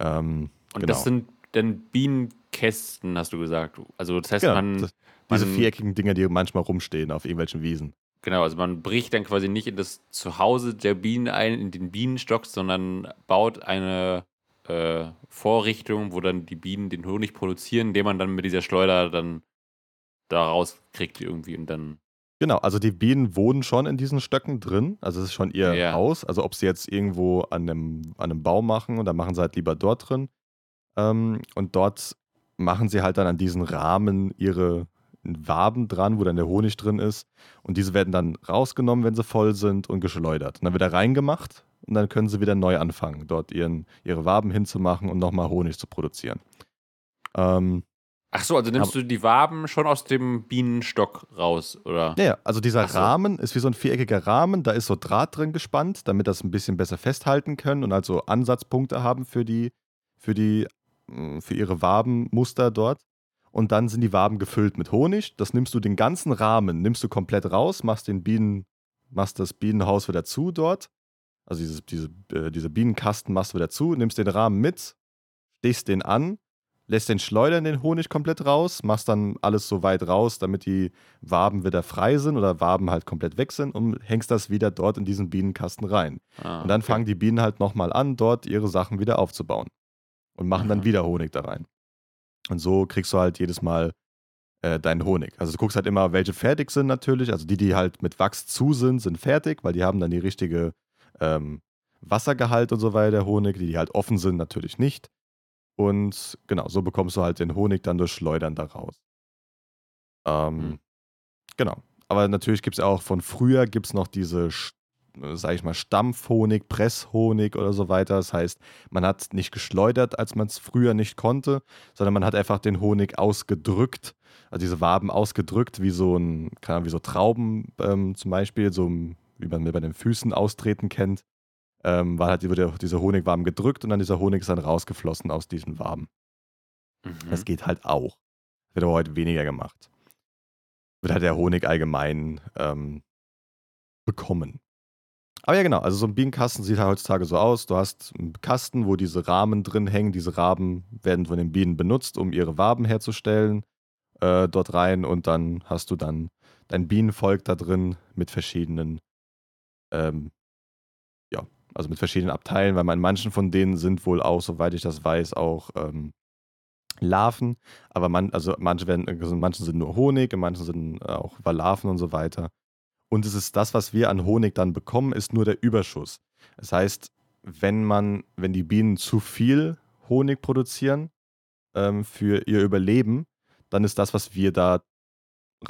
Ähm, und genau. das sind dann Bienenkästen, hast du gesagt. Also das heißt, genau, man, das, diese man, viereckigen Dinger, die manchmal rumstehen auf irgendwelchen Wiesen. Genau, also man bricht dann quasi nicht in das Zuhause der Bienen ein, in den Bienenstock, sondern baut eine äh, Vorrichtung, wo dann die Bienen den Honig produzieren, indem man dann mit dieser Schleuder dann da rauskriegt irgendwie und dann. Genau, also die Bienen wohnen schon in diesen Stöcken drin. Also es ist schon ihr ja. Haus. Also ob sie jetzt irgendwo an einem, an einem Baum machen und dann machen sie halt lieber dort drin. Ähm, und dort machen sie halt dann an diesen Rahmen ihre Waben dran, wo dann der Honig drin ist. Und diese werden dann rausgenommen, wenn sie voll sind und geschleudert. Und dann wird er reingemacht und dann können sie wieder neu anfangen, dort ihren, ihre Waben hinzumachen und nochmal Honig zu produzieren. Ähm, Ach so, also nimmst du die Waben schon aus dem Bienenstock raus, oder? Ja, also dieser so. Rahmen ist wie so ein viereckiger Rahmen, da ist so Draht drin gespannt, damit das ein bisschen besser festhalten können und also Ansatzpunkte haben für die, für die, für ihre Wabenmuster dort und dann sind die Waben gefüllt mit Honig. Das nimmst du den ganzen Rahmen, nimmst du komplett raus, machst den Bienen, machst das Bienenhaus wieder zu dort. also dieses, diese, äh, diese Bienenkasten machst du wieder zu, nimmst den Rahmen mit, stichst den an, lässt den schleudern, den Honig komplett raus, machst dann alles so weit raus, damit die Waben wieder frei sind oder Waben halt komplett weg sind und hängst das wieder dort in diesen Bienenkasten rein. Ah, Und dann okay. fangen die Bienen halt nochmal an, dort ihre Sachen wieder aufzubauen. Und machen dann Mhm. wieder Honig da rein. Und so kriegst du halt jedes Mal äh, deinen Honig. Also du guckst halt immer, welche fertig sind natürlich. Also die, die halt mit Wachs zu sind, sind fertig, weil die haben dann die richtige ähm, Wassergehalt und so weiter, der Honig. Die, die halt offen sind, natürlich nicht. Und genau, so bekommst du halt den Honig dann durch Schleudern da raus. Ähm, Hm. Genau. Aber natürlich gibt es auch von früher gibt es noch diese, Äh, sag ich mal, Stampfhonig, Presshonig oder so weiter. Das heißt, man hat nicht geschleudert, als man es früher nicht konnte, sondern man hat einfach den Honig ausgedrückt, also diese Waben ausgedrückt, wie so ein, keine Ahnung, wie so Trauben ähm, zum Beispiel, so wie man bei den Füßen austreten kennt. Ähm, war halt wurde diese Honigwaben gedrückt und dann dieser Honig ist dann rausgeflossen aus diesen Waben. Mhm. Das geht halt auch. Wird aber heute weniger gemacht. Wird halt der Honig allgemein ähm, bekommen. Aber ja, genau. Also so ein Bienenkasten sieht halt heutzutage so aus. Du hast einen Kasten, wo diese Rahmen drin hängen. Diese Rahmen werden von den Bienen benutzt, um ihre Waben herzustellen. Äh, dort rein und dann hast du dann dein Bienenvolk da drin mit verschiedenen, ähm, ja, also mit verschiedenen Abteilen, weil man manchen von denen sind wohl auch, soweit ich das weiß, auch ähm, Larven, aber man, also manche werden, also manche sind nur Honig, in manchen sind auch Larven und so weiter. Und es ist das, was wir an Honig dann bekommen, ist nur der Überschuss. Das heißt, wenn man, wenn die Bienen zu viel Honig produzieren ähm, für ihr Überleben, dann ist das, was wir da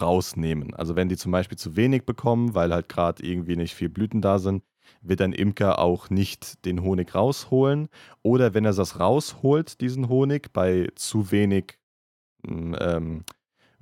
rausnehmen. Also wenn die zum Beispiel zu wenig bekommen, weil halt gerade irgendwie nicht viel Blüten da sind, wird ein Imker auch nicht den Honig rausholen. Oder wenn er das rausholt, diesen Honig, bei zu wenig mm, ähm,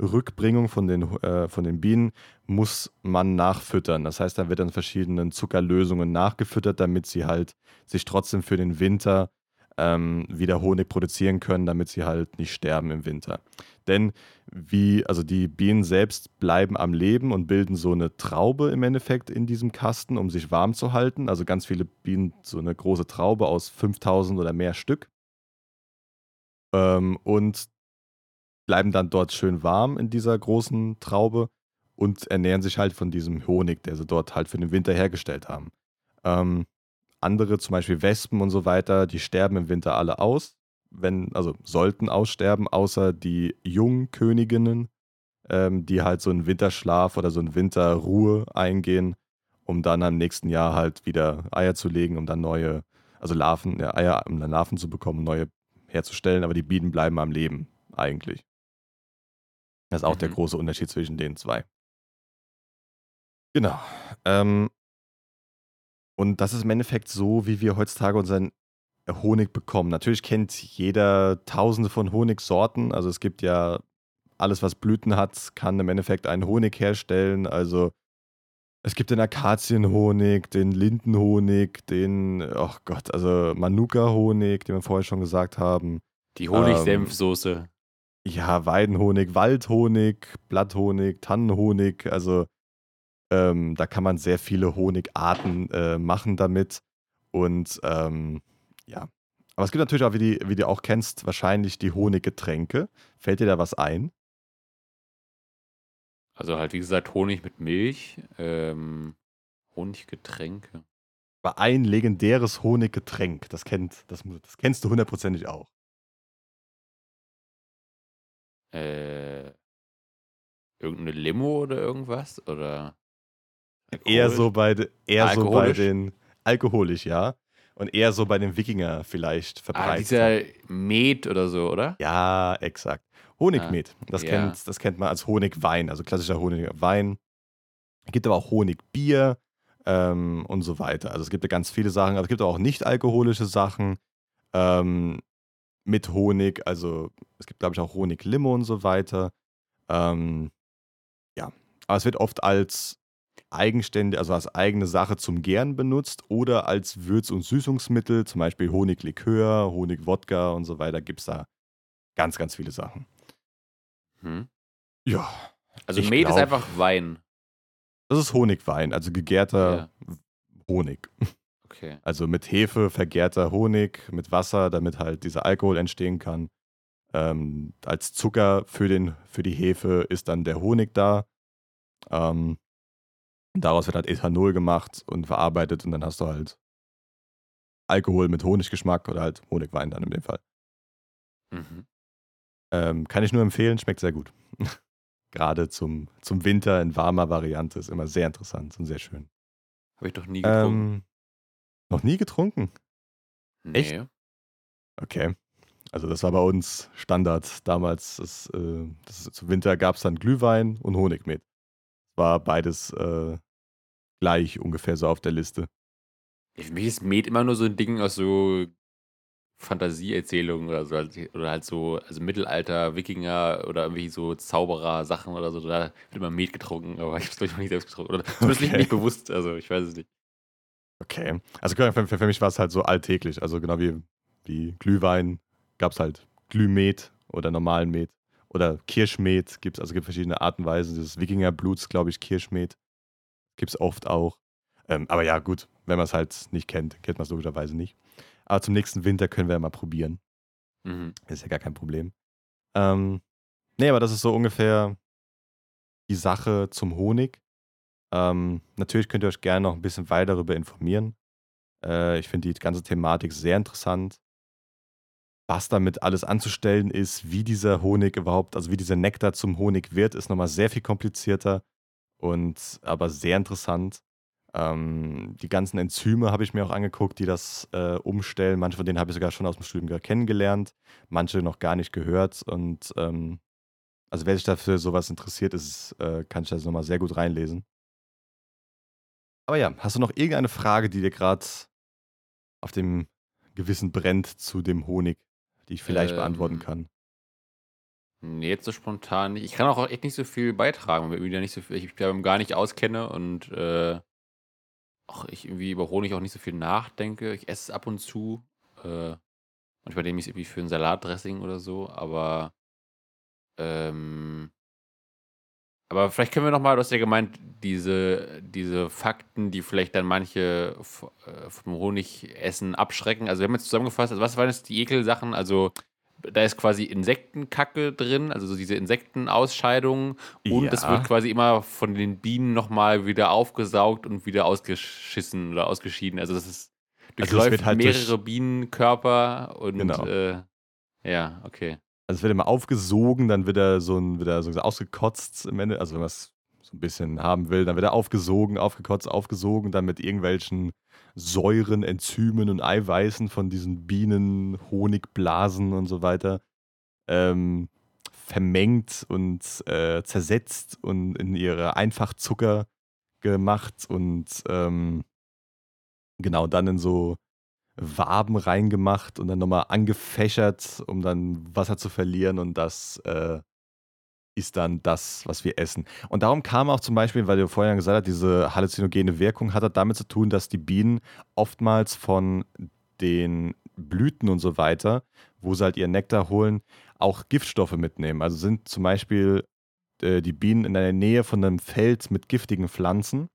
Rückbringung von den, äh, von den Bienen, muss man nachfüttern. Das heißt, da wird dann verschiedenen Zuckerlösungen nachgefüttert, damit sie halt sich trotzdem für den Winter ähm, wieder Honig produzieren können, damit sie halt nicht sterben im Winter. Denn wie, also die Bienen selbst bleiben am Leben und bilden so eine Traube im Endeffekt in diesem Kasten, um sich warm zu halten. Also ganz viele Bienen, so eine große Traube aus 5000 oder mehr Stück. Ähm, und bleiben dann dort schön warm in dieser großen Traube und ernähren sich halt von diesem Honig, der sie dort halt für den Winter hergestellt haben. Ähm, andere, zum Beispiel Wespen und so weiter, die sterben im Winter alle aus, wenn, also sollten aussterben, außer die Jungköniginnen, ähm, die halt so einen Winterschlaf oder so eine Winterruhe eingehen, um dann am nächsten Jahr halt wieder Eier zu legen, um dann neue, also Larven, ja, Eier, um dann Larven zu bekommen, neue herzustellen, aber die Bienen bleiben am Leben, eigentlich. Das ist auch der Mhm. große Unterschied zwischen den zwei. Genau. Ähm, und das ist im Endeffekt so, wie wir heutzutage unseren Honig bekommen. Natürlich kennt jeder tausende von Honigsorten. Also es gibt ja alles, was Blüten hat, kann im Endeffekt einen Honig herstellen. Also es gibt den Akazienhonig, den Lindenhonig, den, oh Gott, also Manuka-Honig, den wir vorher schon gesagt haben. Die Honigsenfsoße. Ja, Weidenhonig, Waldhonig, Blatthonig, Tannenhonig. Also ähm, da kann man sehr viele Honigarten äh, machen damit. Und ähm, ja. Aber es gibt natürlich auch, wie, die, wie du auch kennst, wahrscheinlich die Honiggetränke. Fällt dir da was ein? Also halt, wie gesagt, Honig mit Milch. Ähm, Honiggetränke. Aber ein legendäres Honiggetränk, das, kennt, das, das kennst du hundertprozentig auch. Äh, irgendeine Limo oder irgendwas? Oder Eher so bei, eher so bei den. Alkoholisch, ja. Und eher so bei den Wikinger vielleicht Ah, verbreitet. dieser Met oder so, oder? Ja, exakt. Honigmet. Das, ja. kennt, das kennt man als Honigwein, also klassischer Honigwein. Es gibt aber auch Honigbier ähm, und so weiter. Also es gibt ja ganz viele Sachen, aber es gibt auch nicht-alkoholische Sachen ähm, mit Honig. Also es gibt, glaube ich, auch Honiglimo und so weiter. Ähm, ja, aber es wird oft als eigenständig, also als eigene Sache zum Gären benutzt oder als Würz- und Süßungsmittel, zum Beispiel Honiglikör, Honigwodka und so weiter, gibt es da ganz, ganz viele Sachen. Hm. Ja, Also Met ist einfach Wein. das ist Honigwein, also gegärter Honig. Okay. Also mit Hefe vergärter Honig, mit Wasser, damit halt dieser Alkohol entstehen kann. Ähm, als Zucker für, den, für die Hefe ist dann der Honig da. Ähm, daraus wird halt Ethanol gemacht und verarbeitet und dann hast du halt Alkohol mit Honiggeschmack oder halt Honigwein dann in dem Fall. Mhm. Ähm, kann ich nur empfehlen, schmeckt sehr gut. Gerade zum, zum Winter in warmer Variante ist immer sehr interessant und sehr schön. Habe ich doch nie getrunken. Ähm, noch nie getrunken? echt? Nee. Okay. Also das war bei uns Standard damals. Das, äh, das, zum Winter gab es dann Glühwein und Honigmet. War beides äh, gleich ungefähr so auf der Liste. Für mich ist Met immer nur so ein Ding aus so Fantasieerzählungen oder so. halt- Oder halt so, also Mittelalter, Wikinger oder irgendwie so Zauberer-Sachen oder so. Da wird immer Met getrunken, aber ich habe es, glaube ich, noch nicht selbst getrunken. Oder zumindest Okay. nicht bewusst, also ich weiß es nicht. Okay. Also für, für, für mich war es halt so alltäglich. Also genau wie, wie Glühwein gab es halt Glühmet oder normalen Met. Oder Kirschmet gibt es, also gibt verschiedene Arten und Weisen. Dieses Wikingerbluts, glaube ich, Kirschmet. Gibt es oft auch. Ähm, aber ja, gut, wenn man es halt nicht kennt, kennt man es logischerweise nicht. Aber zum nächsten Winter können wir ja mal probieren. Mhm. Ist ja gar kein Problem. Ähm, nee, aber das ist so ungefähr die Sache zum Honig. Ähm, natürlich könnt ihr euch gerne noch ein bisschen weiter darüber informieren. Äh, ich finde die ganze Thematik sehr interessant. Was damit alles anzustellen ist, wie dieser Honig überhaupt, also wie dieser Nektar zum Honig wird, ist nochmal sehr viel komplizierter und aber sehr interessant. Ähm, die ganzen Enzyme habe ich mir auch angeguckt, die das äh, umstellen. Manche von denen habe ich sogar schon aus dem Studium kennengelernt, manche noch gar nicht gehört. Und ähm, also wer sich dafür sowas interessiert, ist, äh, kann ich das nochmal sehr gut reinlesen. Aber ja, hast du noch irgendeine Frage, die dir gerade auf dem Gewissen brennt zu dem Honig, die ich vielleicht beantworten Ähm, kann? Nee, jetzt so spontan nicht. Ich kann auch echt nicht so viel beitragen, weil ich nicht so viel, ich mich da gar nicht auskenne und äh, auch ich irgendwie über Honig auch nicht so viel nachdenke. Ich esse es ab und zu. Äh, manchmal nehme ich es irgendwie für ein Salatdressing oder so, aber ähm, aber vielleicht können wir noch mal, du hast ja gemeint, diese, diese Fakten, die vielleicht dann manche äh, vom Honigessen abschrecken. Also wir haben jetzt zusammengefasst, also was waren jetzt die Ekelsachen? Also da ist quasi Insektenkacke drin, also so diese Insektenausscheidungen und es Ja. wird quasi immer von den Bienen nochmal wieder aufgesaugt und wieder ausgeschissen oder ausgeschieden. Also das ist Also durchläuft wird halt durch- mehrere Bienenkörper und Genau. äh, ja, okay. Also es wird immer aufgesogen, dann wird er so ein, wird er so ausgekotzt im Ende. Also wenn man es so ein bisschen haben will, dann wird er aufgesogen, aufgekotzt, aufgesogen, dann mit irgendwelchen Säuren, Enzymen und Eiweißen von diesen Bienen, Honigblasen und so weiter ähm, vermengt und äh, zersetzt und in ihre Einfachzucker gemacht und ähm, genau dann in so Waben reingemacht und dann nochmal angefächert, um dann Wasser zu verlieren und das äh, ist dann das, was wir essen. Und darum kam auch zum Beispiel, weil du vorhin gesagt hast, diese halluzinogene Wirkung hat damit zu tun, dass die Bienen oftmals von den Blüten und so weiter, wo sie halt ihren Nektar holen, auch Giftstoffe mitnehmen. Also sind zum Beispiel äh, die Bienen in der Nähe von einem Feld mit giftigen Pflanzen,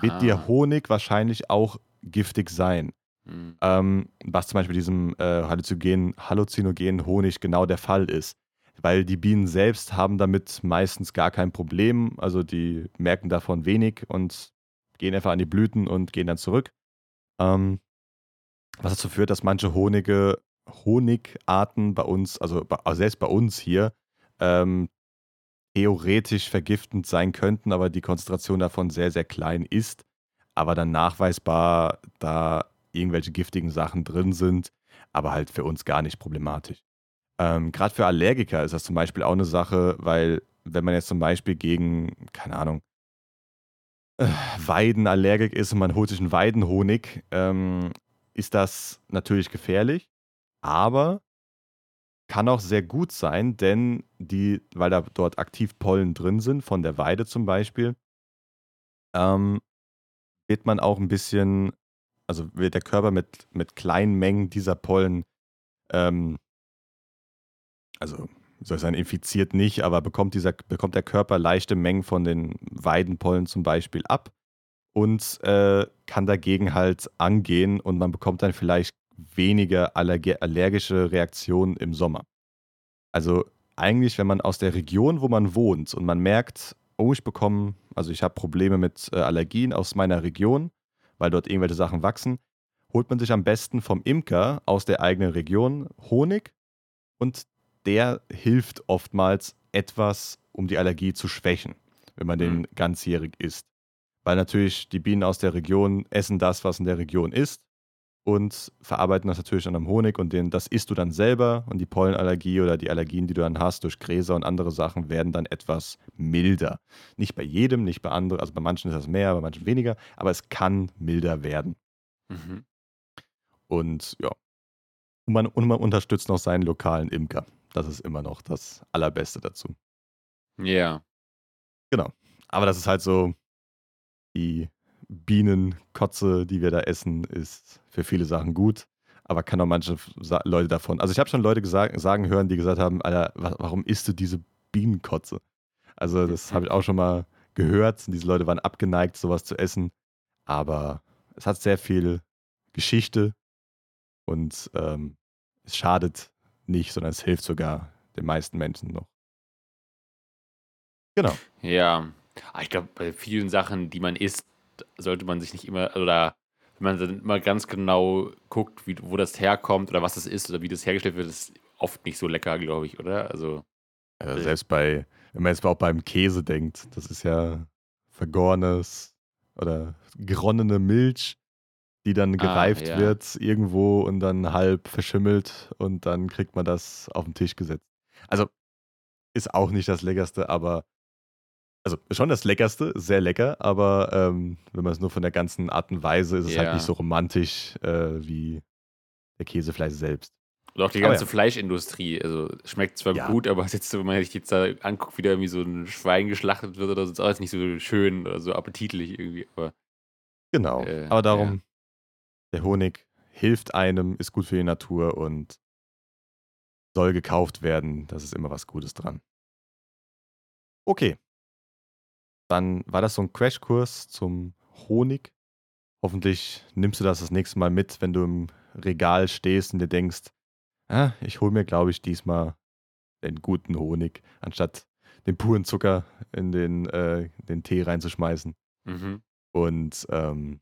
wird Ah. der Honig wahrscheinlich auch giftig sein. Hm. Ähm, was zum Beispiel diesem äh, halluzinogenen, halluzinogenen Honig genau der Fall ist. Weil die Bienen selbst haben damit meistens gar kein Problem. Also die merken davon wenig und gehen einfach an die Blüten und gehen dann zurück. Ähm, was dazu führt, dass manche Honige, Honigarten bei uns, also, also selbst bei uns hier, ähm, theoretisch vergiftend sein könnten, aber die Konzentration davon sehr, sehr klein ist. Aber dann nachweisbar da irgendwelche giftigen Sachen drin sind, aber halt für uns gar nicht problematisch. Ähm, Gerade für Allergiker ist das zum Beispiel auch eine Sache, weil wenn man jetzt zum Beispiel gegen, keine Ahnung, äh, Weidenallergik ist und man holt sich einen Weidenhonig, ähm, ist das natürlich gefährlich, aber kann auch sehr gut sein, denn die, weil da dort aktiv Pollen drin sind, von der Weide zum Beispiel, ähm, wird man auch ein bisschen, also wird der Körper mit, mit kleinen Mengen dieser Pollen, ähm, also soll ich sagen, infiziert nicht, aber bekommt, dieser, bekommt der Körper leichte Mengen von den Weidenpollen zum Beispiel ab. und äh, kann dagegen halt angehen und man bekommt dann vielleicht weniger allergische Reaktionen im Sommer. Also eigentlich, wenn man aus der Region, wo man wohnt und man merkt, oh, ich bekomme, also ich habe Probleme mit äh, Allergien aus meiner Region, weil dort irgendwelche Sachen wachsen, holt man sich am besten vom Imker aus der eigenen Region Honig und der hilft oftmals etwas, um die Allergie zu schwächen, wenn man den mhm. ganzjährig isst. Weil natürlich die Bienen aus der Region essen das, was in der Region ist und verarbeiten das natürlich dann am Honig und den, das isst du dann selber und die Pollenallergie oder die Allergien, die du dann hast durch Gräser und andere Sachen, werden dann etwas milder. Nicht bei jedem, nicht bei anderen, also bei manchen ist das mehr, bei manchen weniger, aber es kann milder werden. Mhm. Und ja, und man, und man unterstützt noch seinen lokalen Imker. Das ist immer noch das Allerbeste dazu. Ja. Yeah. Genau. Aber das ist halt so die Bienenkotze, die wir da essen, ist für viele Sachen gut, aber kann auch manche Leute davon. Also ich habe schon Leute gesagt, sagen hören, die gesagt haben, Alter, warum isst du diese Bienenkotze? Also das habe ich auch schon mal gehört. Diese Leute waren abgeneigt, sowas zu essen. Aber es hat sehr viel Geschichte und ähm, es schadet nicht, sondern es hilft sogar den meisten Menschen noch. Genau. Ja, ich glaube, bei vielen Sachen, die man isst, sollte man sich nicht immer, oder wenn man dann immer ganz genau guckt, wie, wo das herkommt oder was das ist oder wie das hergestellt wird, ist oft nicht so lecker, glaube ich, oder? Also. Ja, selbst bei, wenn man jetzt auch beim Käse denkt, das ist ja vergorenes oder geronnene Milch, die dann ah, gereift ah, ja. wird irgendwo und dann halb verschimmelt und dann kriegt man das auf den Tisch gesetzt. Also ist auch nicht das Leckerste, aber also schon das Leckerste, sehr lecker, aber ähm, wenn man es nur von der ganzen Art und Weise, ist es halt nicht so romantisch äh, wie der Käsefleisch selbst. Und auch die ganze ja. Fleischindustrie, also schmeckt zwar ja. gut, aber jetzt, wenn man sich jetzt da anguckt, wie da irgendwie so ein Schwein geschlachtet wird oder so, ist alles nicht so schön oder so appetitlich irgendwie. Aber, genau, äh, aber darum, ja. der Honig hilft einem, ist gut für die Natur und soll gekauft werden. Das ist immer was Gutes dran. Okay, dann war das so ein Crashkurs zum Honig. Hoffentlich nimmst du das das nächste Mal mit, wenn du im Regal stehst und dir denkst, ah, ich hole mir, glaube ich, diesmal den guten Honig, anstatt den puren Zucker in den, äh, den Tee reinzuschmeißen. Mhm. Und ähm,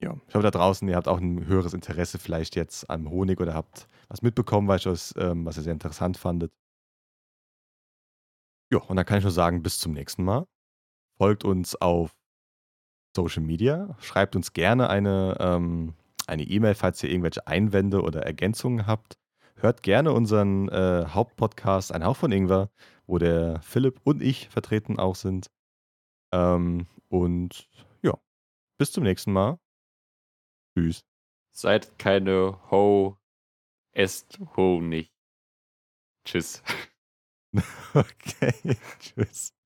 ja, ich hoffe da draußen, ihr habt auch ein höheres Interesse vielleicht jetzt am Honig oder habt was mitbekommen, was, ähm, was ihr sehr interessant fandet. Ja, und dann kann ich nur sagen, bis zum nächsten Mal folgt uns auf Social Media, schreibt uns gerne eine ähm, eine E-Mail, falls ihr irgendwelche Einwände oder Ergänzungen habt. Hört gerne unseren äh, Hauptpodcast Ein Hauch von Ingwer, wo der Philipp und ich vertreten auch sind. Ähm, und ja, bis zum nächsten Mal. Tschüss. Seid keine Ho, esst Ho nicht. Tschüss. okay, tschüss.